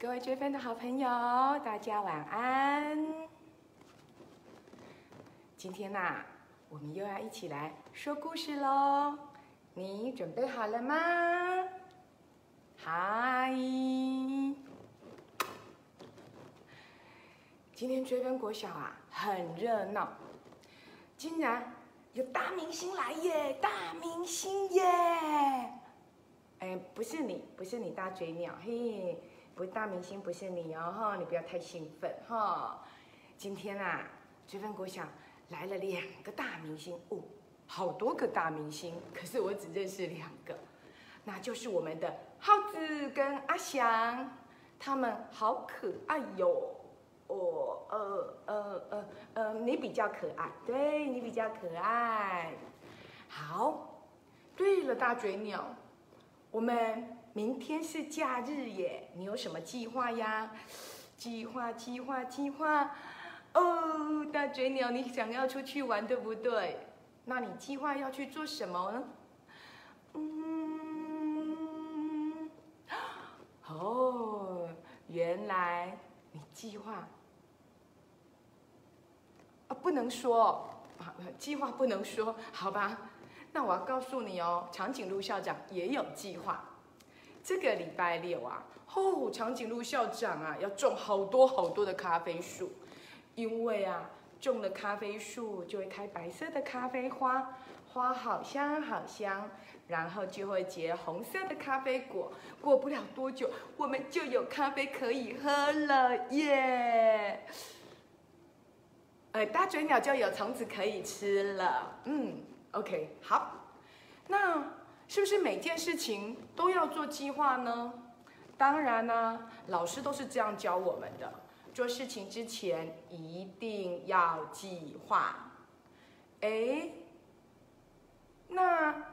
各位追分的好朋友，大家晚安。今天呐、我们又要一起来说故事喽。你准备好了吗？嗨！今天追分国小啊，很热闹，竟然有大明星来耶！大明星耶！哎，不是你，不是你大嘴鸟，嘿，不大明星，不是你哦，哈，你不要太兴奋哈。今天啊，追分国小来了两个大明星哦，好多个大明星，可是我只认识两个，那就是我们的耗子跟阿翔，他们好可爱哟。哦，呃呃呃呃，你比较可爱，对你比较可爱。好，对了，大嘴鸟，我们明天是假日耶，你有什么计划呀？计划，计划，计划。哦，大嘴鸟，你想要出去玩，对不对？那你计划要去做什么呢？嗯，哦，原来你计划啊，不能说啊，计划不能说，好吧？那我要告诉你哦，长颈鹿校长也有计划。这个礼拜六啊，哦，长颈鹿校长啊要种好多好多的咖啡树，因为啊，种了咖啡树就会开白色的咖啡花，花好香好香，然后就会结红色的咖啡果。过不了多久，我们就有咖啡可以喝了耶！呃，大嘴鸟就有虫子可以吃了。嗯，OK，好，那。是不是每件事情都要做计划呢？当然呢、老师都是这样教我们的。做事情之前一定要计划。哎，那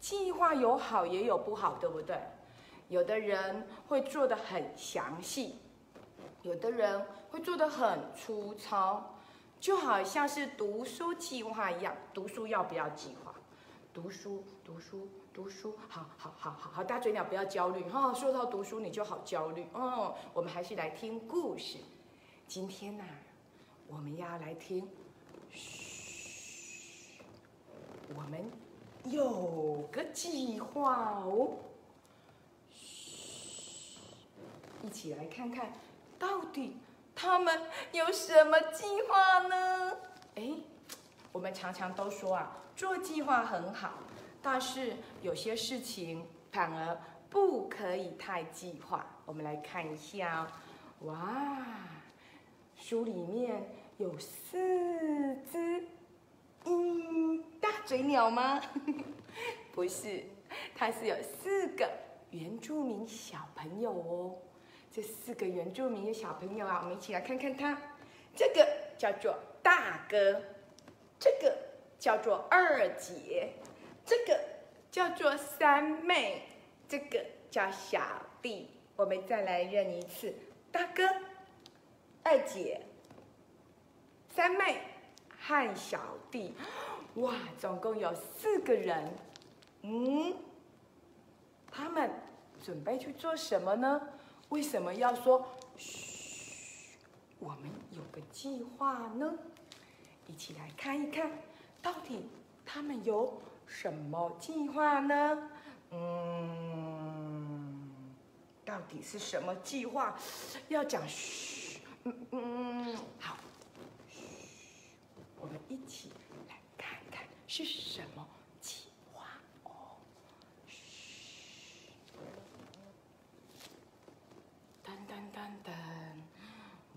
计划有好也有不好，对不对？有的人会做的很详细，有的人会做的很粗糙，就好像是读书计划一样，读书要不要计划？读书，读书，读书，好好好好好，大嘴鸟不要焦虑哈、说到读书你就好焦虑哦。我们还是来听故事。今天呐、我们要来听，嘘，我们有个计划哦。嘘，一起来看看，到底他们有什么计划呢？哎。我们常常都说啊，做计划很好，但是有些事情反而不可以太计划。我们来看一下哦，哇，书里面有四只，嗯，大嘴鸟吗？不是，它是有四个原住民小朋友哦。这四个原住民的小朋友啊，我们一起来看看它。这个叫做大哥。这个叫做二姐，这个叫做三妹，这个叫小弟。我们再来认一次：大哥、二姐、三妹和小弟。哇，总共有四个人。嗯，他们准备去做什么呢？为什么要说嘘？我们有个计划呢？一起来看一看，到底他们有什么计划呢？嗯，到底是什么计划？要讲嘘，嗯嗯，好，嘘，我们一起来看看是什么计划哦。嘘，噔噔噔噔，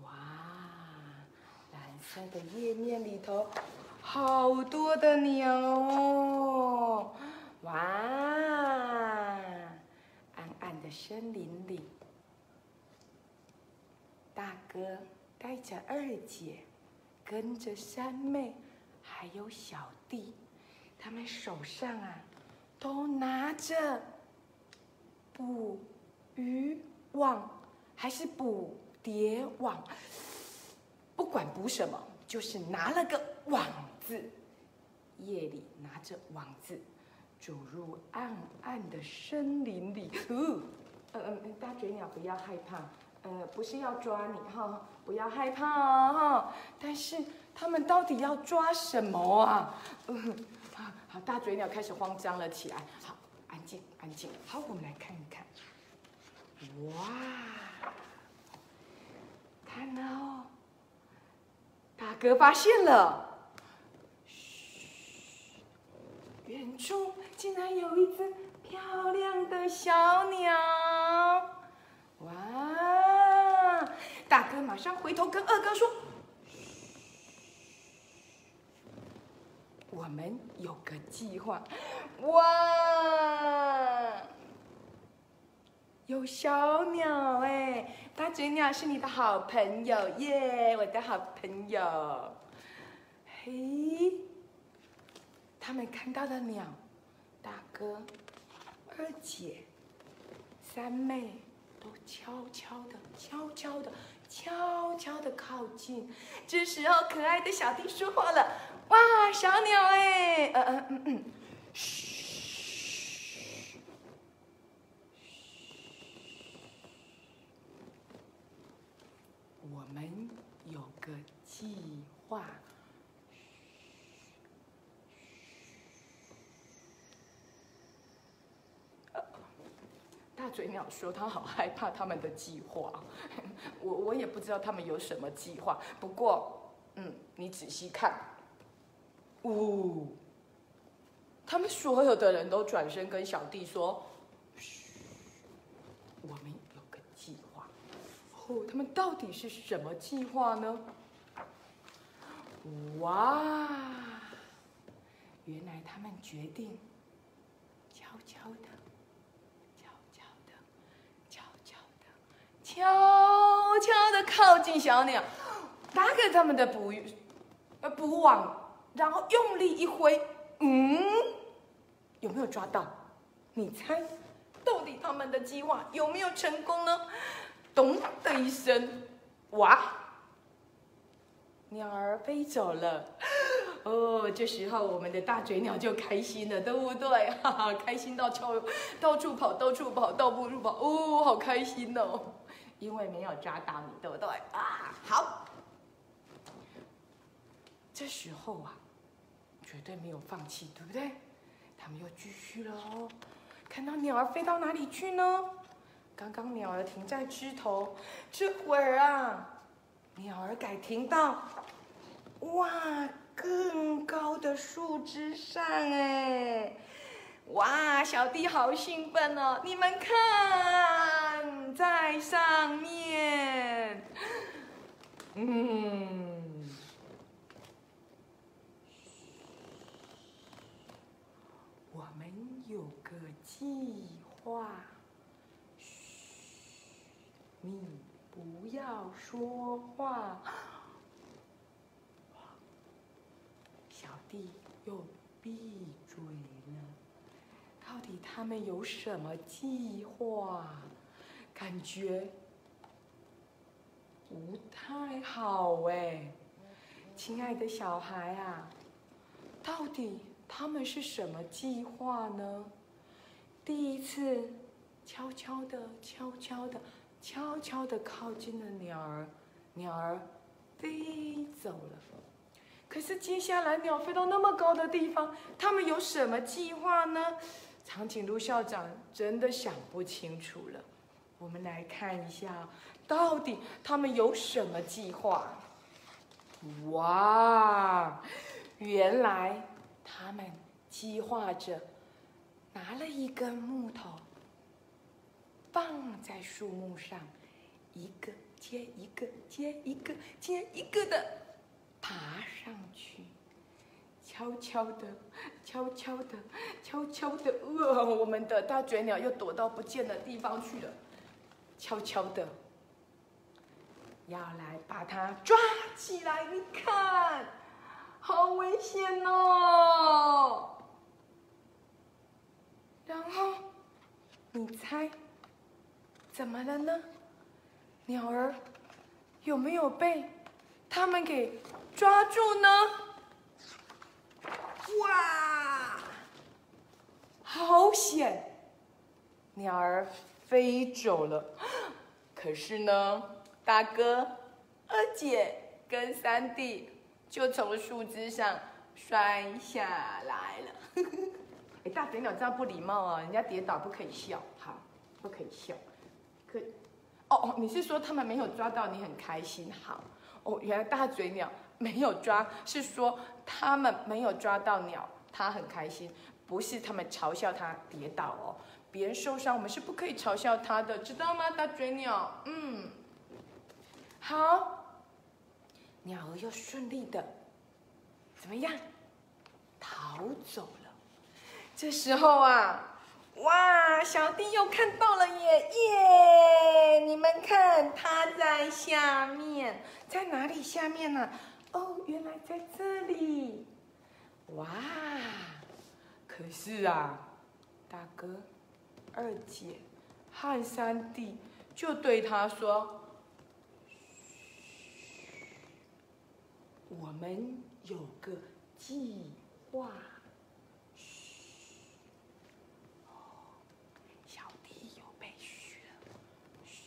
哇！蓝色的页面里头，好多的鸟哦！哇，暗暗的森林里，大哥带着二姐，跟着三妹，还有小弟，他们手上啊，都拿着捕鱼网，还是捕蝶网。不管捕什么，就是拿了个网子，夜里拿着网子，走入暗暗的森林里。哦，嗯嗯，大嘴鸟不要害怕，呃，不是要抓你哈，不要害怕哈。但是他们到底要抓什么啊？好，大嘴鸟开始慌张了起来。好，安静，安静。好，我们来看一看。哇，看哦，大哥发现了，嘘，远处竟然有一只漂亮的小鸟。哇，大哥马上回头跟二哥说：“我们有个计划。”哇！有小鸟哎，大嘴鸟是你的好朋友耶，我的好朋友。嘿，他们看到的鸟，大哥、二姐、三妹都悄悄的、悄悄的、悄悄的靠近。这时候，可爱的小弟说话了：“哇，小鸟哎，嗯嗯嗯嗯，嘘。”嘘，我们有个计划。大嘴鸟说：“他好害怕他们的计划。我我也不知道他们有什么计划。不过，嗯，你仔细看，呜，他们所有的人都转身跟小弟说：‘嘘，我们有个计划。’哦，他们到底是什么计划呢？”哇！原来他们决定悄悄的、悄悄的、悄悄的、悄悄的靠近小鸟，打给他们的捕呃捕网，然后用力一挥，嗯，有没有抓到？你猜，到底他们的计划有没有成功呢？咚的一声，哇！鸟儿飞走了，哦，这时候我们的大嘴鸟就开心了，对不对？哈哈，开心到跳，到处跑，到处跑，到处跑，哦，好开心哦！因为没有抓到你，对不对？啊，好。这时候啊，绝对没有放弃，对不对？他们又继续了哦。看到鸟儿飞到哪里去呢？刚刚鸟儿停在枝头，这会儿啊。鸟儿改停到，哇，更高的树枝上哎！哇，小弟好兴奋哦！你们看，在上面，嗯，我们有个计划，嘘，你。不要说话，小弟又闭嘴了。到底他们有什么计划？感觉不太好哎，亲爱的小孩啊，到底他们是什么计划呢？第一次，悄悄的，悄悄的。悄悄的靠近了鸟儿，鸟儿飞走了。可是接下来鸟飞到那么高的地方，他们有什么计划呢？长颈鹿校长真的想不清楚了。我们来看一下，到底他们有什么计划？哇，原来他们计划着拿了一根木头。放在树木上，一个接一个接一个接一个的爬上去，悄悄的，悄悄的，悄悄的，呃，我们的大嘴鸟又躲到不见的地方去了，悄悄的，要来把它抓起来，你看，好危险哦！然后，你猜？怎么了呢？鸟儿有没有被他们给抓住呢？哇，好险！鸟儿飞走了。可是呢，大哥、二姐跟三弟就从树枝上摔下来了。哎，大嘴鸟这样不礼貌啊！人家跌倒不可以笑，好，不可以笑。可，哦哦，你是说他们没有抓到你很开心？好，哦，原来大嘴鸟没有抓，是说他们没有抓到鸟，他很开心，不是他们嘲笑他跌倒哦。别人受伤，我们是不可以嘲笑他的，知道吗？大嘴鸟，嗯，好，鸟儿又顺利的怎么样逃走了？这时候啊，哇，小弟又看到了耶耶！你们看，他在下面，在哪里下面呢？哦，原来在这里。哇，可是啊，大哥。二姐和三弟就对他说：“嘘我们有个计划。”嘘，小弟有被嘘了。嘘，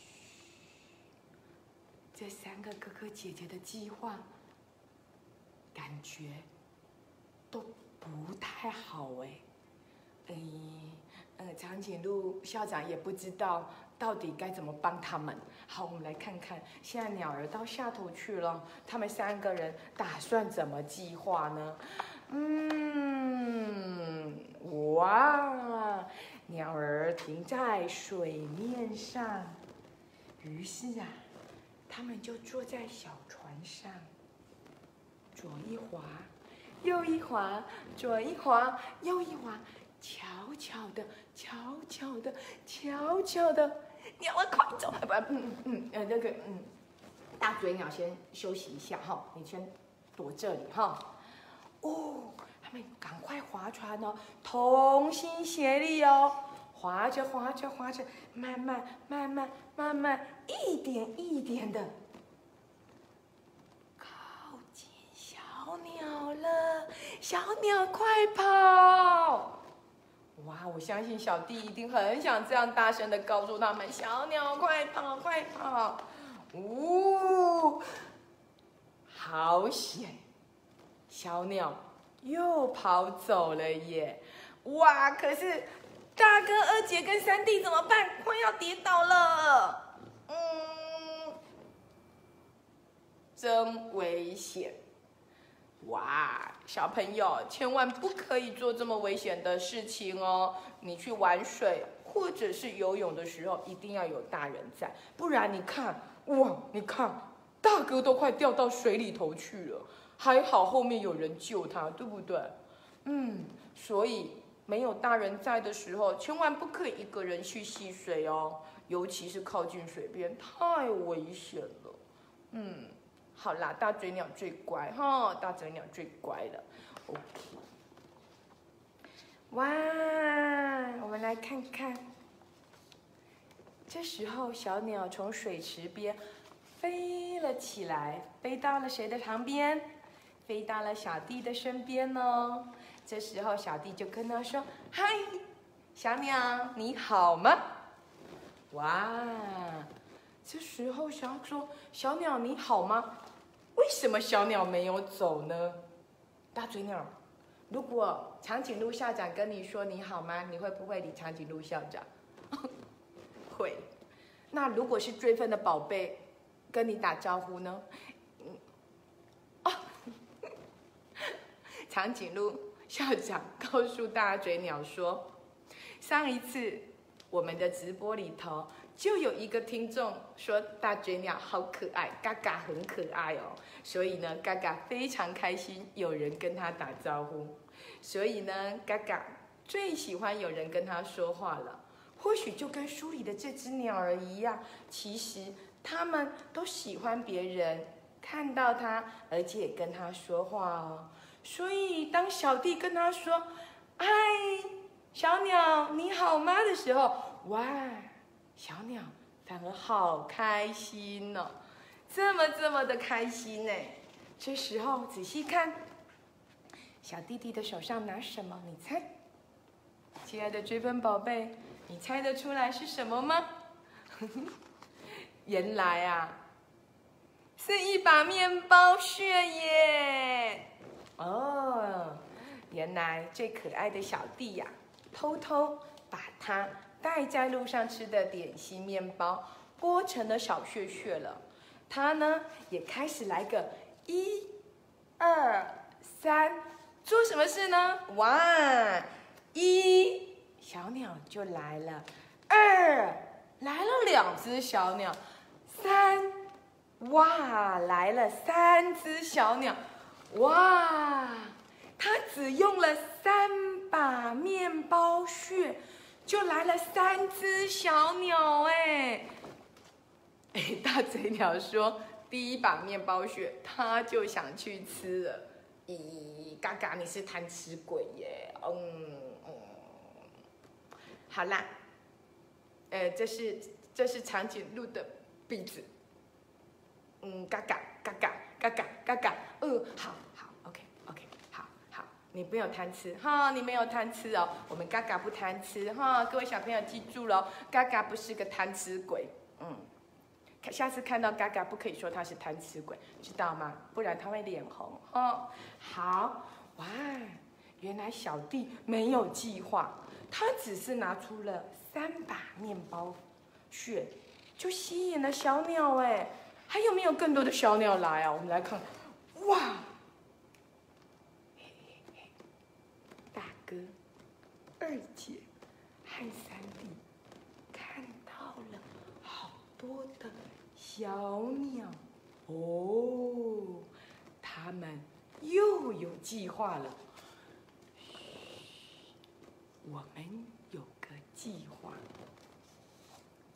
这三个哥哥姐姐的计划，感觉都不太好哎，哎。嗯，长颈鹿校长也不知道到底该怎么帮他们。好，我们来看看，现在鸟儿到下头去了，他们三个人打算怎么计划呢？嗯，哇，鸟儿停在水面上，于是啊，他们就坐在小船上，左一划，右一划，左一划，右一划。悄悄的，悄悄的，悄悄的，鸟儿快走！不，嗯嗯嗯，呃，那个，嗯，大嘴鸟先休息一下哈，你先躲这里哈。哦，他们赶快划船哦，同心协力哦，划着划着划着，慢慢慢慢慢慢，一点一点的靠近小鸟了，小鸟快跑！哇，我相信小弟一定很想这样大声的告诉他们：“小鸟快跑，快跑！”呜，好险！小鸟又跑走了耶！哇，可是大哥、二姐跟三弟怎么办？快要跌倒了！嗯，真危险！哇，小朋友千万不可以做这么危险的事情哦！你去玩水或者是游泳的时候，一定要有大人在，不然你看，哇，你看，大哥都快掉到水里头去了，还好后面有人救他，对不对？嗯，所以没有大人在的时候，千万不可以一个人去戏水哦，尤其是靠近水边，太危险了。嗯。好啦，大嘴鸟最乖哈，大嘴鸟最乖了。OK，哇，我们来看看。这时候，小鸟从水池边飞了起来，飞到了谁的旁边？飞到了小弟的身边哦。这时候，小弟就跟他说：“嗨，小鸟，你好吗？”哇，这时候想说：“小鸟，你好吗？”为什么小鸟没有走呢？大嘴鸟，如果长颈鹿校长跟你说你好吗？你会不会理长颈鹿校长？会。那如果是追分的宝贝跟你打招呼呢？哦，长颈鹿校长告诉大嘴鸟说，上一次我们的直播里头。就有一个听众说大嘴鸟好可爱，嘎嘎很可爱哦，所以呢，嘎嘎非常开心有人跟他打招呼，所以呢，嘎嘎最喜欢有人跟他说话了。或许就跟书里的这只鸟儿一样，其实他们都喜欢别人看到他，而且跟他说话哦。所以当小弟跟他说“嗨，小鸟你好吗”的时候，哇！小鸟反而好开心哦，这么这么的开心呢。这时候仔细看，小弟弟的手上拿什么？你猜，亲爱的追分宝贝，你猜得出来是什么吗？原来啊，是一把面包屑耶！哦，原来最可爱的小弟呀，偷偷把它带在路上吃的点心面包剥成了小屑屑了。他呢，也开始来个一、二、三，做什么事呢？哇，一小鸟就来了，二来了两只小鸟。三，哇，来了三只小鸟，哇，他只用了三把面包屑，就来了三只小鸟，哎，哎，大嘴鸟说，第一把面包屑它就想去吃了，咦，嘎嘎，你是贪吃鬼耶，嗯嗯，好啦，呃，这是这是长颈鹿的。鼻子，嗯，嘎嘎嘎嘎嘎嘎嘎嘎，嗯，好，你没有贪吃哈，你没有贪吃哦，我们嘎嘎不贪吃哈，各位小朋友记住了，嘎嘎不是个贪吃鬼，嗯，下次看到嘎嘎不可以说他是贪吃鬼，知道吗？不然他会脸红哈。好，哇，原来小弟没有计划，他只是拿出了三把面包屑。就吸引了小鸟哎，还有没有更多的小鸟来啊？我们来看，哇！大二姐和三弟看到了好多的小鸟哦，他们又有计划了。我们有个计划。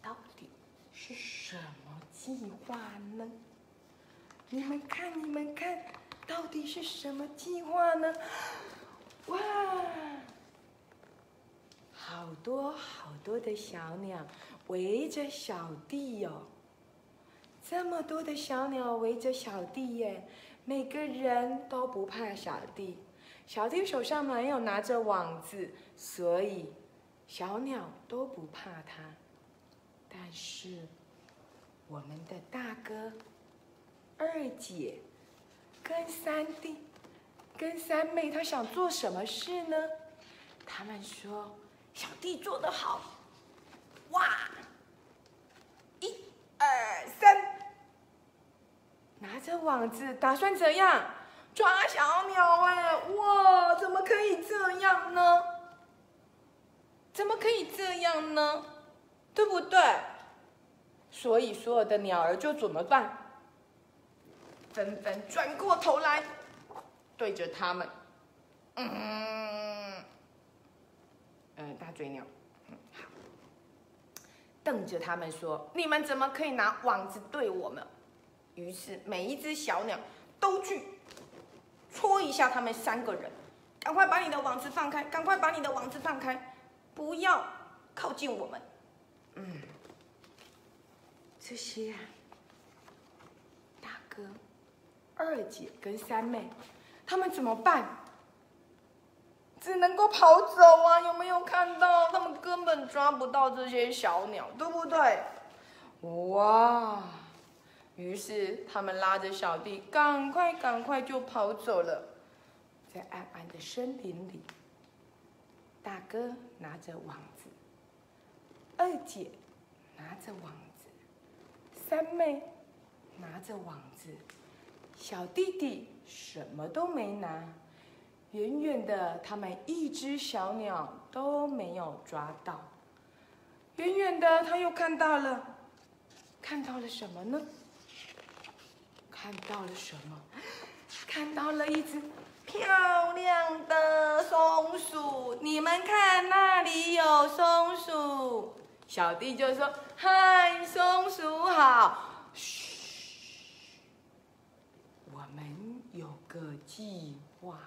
到底是什么计划呢？你们看，你们看，到底是什么计划呢？哇，好多好多的小鸟围着小弟哟！这么多的小鸟围着小弟耶，每个人都不怕小弟。小弟手上没有拿着网子，所以小鸟都不怕他。但是。我们的大哥、二姐跟三弟、跟三妹，他想做什么事呢？他们说：“小弟做得好，哇！一、二、三，拿着网子，打算怎样抓小鸟？哎，哇！怎么可以这样呢？怎么可以这样呢？对不对？”所以，所有的鸟儿就怎么办？纷纷转过头来，对着他们，嗯，嗯，大嘴鸟，嗯，好，瞪着他们说：“你们怎么可以拿网子对我们？”于是，每一只小鸟都去戳一下他们三个人，赶快把你的网子放开，赶快把你的网子放开，不要靠近我们，嗯。这些啊，大哥、二姐跟三妹，他们怎么办？只能够跑走啊！有没有看到？他们根本抓不到这些小鸟，对不对？哇！于是他们拉着小弟，赶快赶快就跑走了。在暗暗的森林里，大哥拿着网子，二姐拿着网子。三妹拿着网子，小弟弟什么都没拿。远远的，他们一只小鸟都没有抓到。远远的，他又看到了，看到了什么呢？看到了什么？看到了一只漂亮的松鼠。你们看，那里有松鼠。小弟就说：“嗨，松鼠好。”嘘，我们有个计划。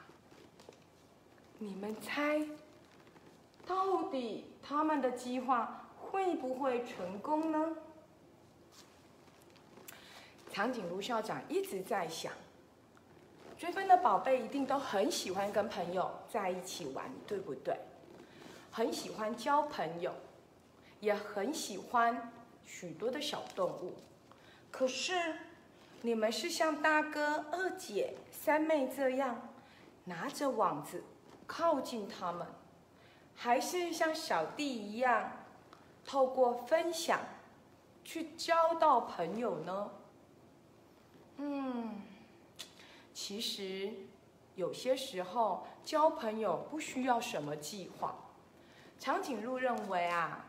你们猜，到底他们的计划会不会成功呢？长颈鹿校长一直在想，追分的宝贝一定都很喜欢跟朋友在一起玩，对不对？很喜欢交朋友。也很喜欢许多的小动物。可是，你们是像大哥、二姐、三妹这样拿着网子靠近他们，还是像小弟一样透过分享去交到朋友呢？嗯，其实有些时候交朋友不需要什么计划。长颈鹿认为啊，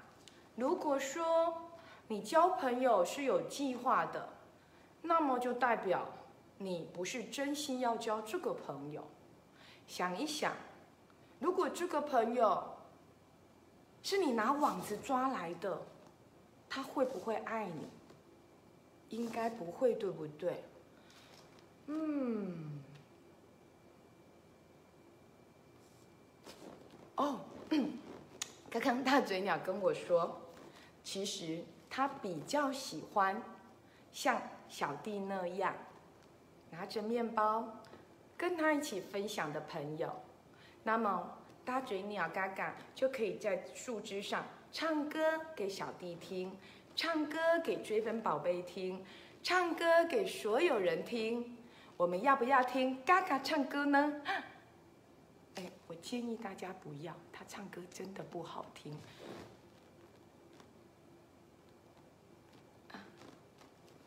如果说你交朋友是有计划的，那么就代表你不是真心要交这个朋友。想一想，如果这个朋友是你拿网子抓来的，他会不会爱你？应该不会，对不对？嗯，哦，刚刚大嘴鸟跟我说，其实他比较喜欢像小弟那样拿着面包跟他一起分享的朋友。那么大嘴鸟嘎嘎就可以在树枝上唱歌给小弟听，唱歌给追分宝贝听，唱歌给所有人听。我们要不要听嘎嘎唱歌呢？哎，我建议大家不要，他唱歌真的不好听。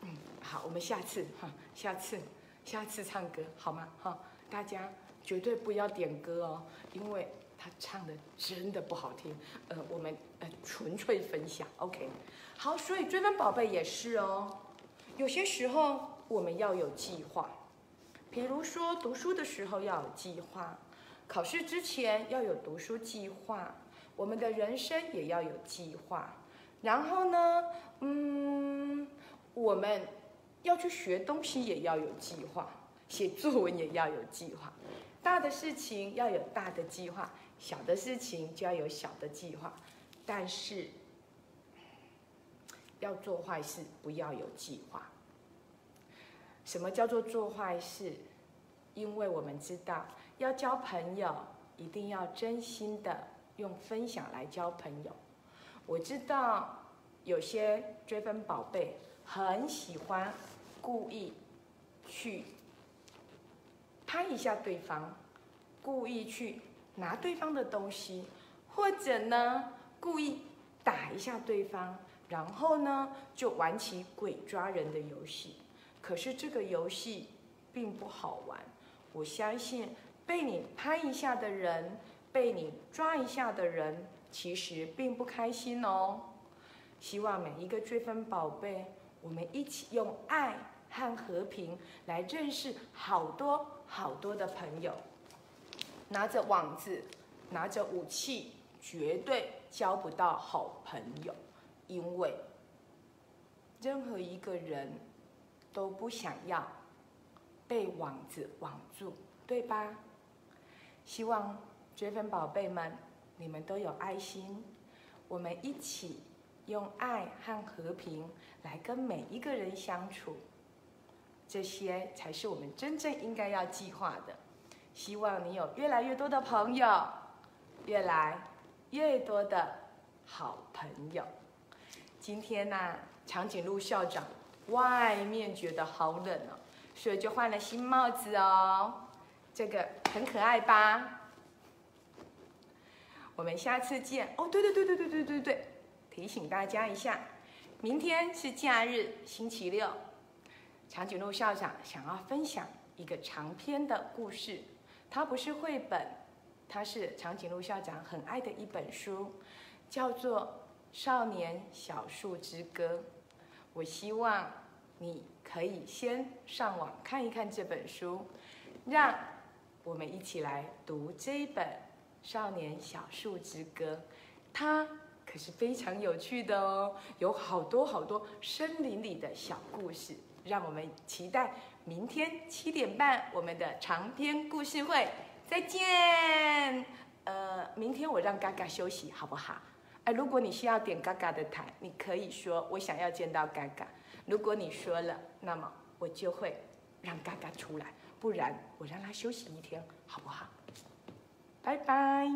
嗯，好，我们下次哈，下次下次唱歌好吗？哈，大家绝对不要点歌哦，因为他唱的真的不好听。呃，我们呃纯粹分享，OK。好，所以追分宝贝也是哦，有些时候我们要有计划。比如说读书的时候要有计划，考试之前要有读书计划，我们的人生也要有计划。然后呢，嗯，我们要去学东西也要有计划，写作文也要有计划。大的事情要有大的计划，小的事情就要有小的计划。但是要做坏事不要有计划。什么叫做做坏事？因为我们知道，要交朋友，一定要真心的用分享来交朋友。我知道有些追分宝贝很喜欢故意去拍一下对方，故意去拿对方的东西，或者呢故意打一下对方，然后呢就玩起鬼抓人的游戏。可是这个游戏并不好玩，我相信被你拍一下的人，被你抓一下的人，其实并不开心哦。希望每一个追分宝贝，我们一起用爱和和平来认识好多好多的朋友。拿着网子，拿着武器，绝对交不到好朋友，因为任何一个人。都不想要被网子网住，对吧？希望追粉宝贝们，你们都有爱心，我们一起用爱和和平来跟每一个人相处，这些才是我们真正应该要计划的。希望你有越来越多的朋友，越来越多的好朋友。今天呢，长颈鹿校长。外面觉得好冷哦，所以就换了新帽子哦，这个很可爱吧？我们下次见哦。对对对对对对对对，提醒大家一下，明天是假日，星期六。长颈鹿校长想要分享一个长篇的故事，它不是绘本，它是长颈鹿校长很爱的一本书，叫做《少年小树之歌》。我希望你可以先上网看一看这本书，让我们一起来读这一本《少年小树之歌》，它可是非常有趣的哦，有好多好多森林里的小故事，让我们期待明天七点半我们的长篇故事会，再见。呃，明天我让嘎嘎休息，好不好？哎，如果你需要点嘎嘎的台，你可以说我想要见到嘎嘎。如果你说了，那么我就会让嘎嘎出来，不然我让他休息一天，好不好？拜拜。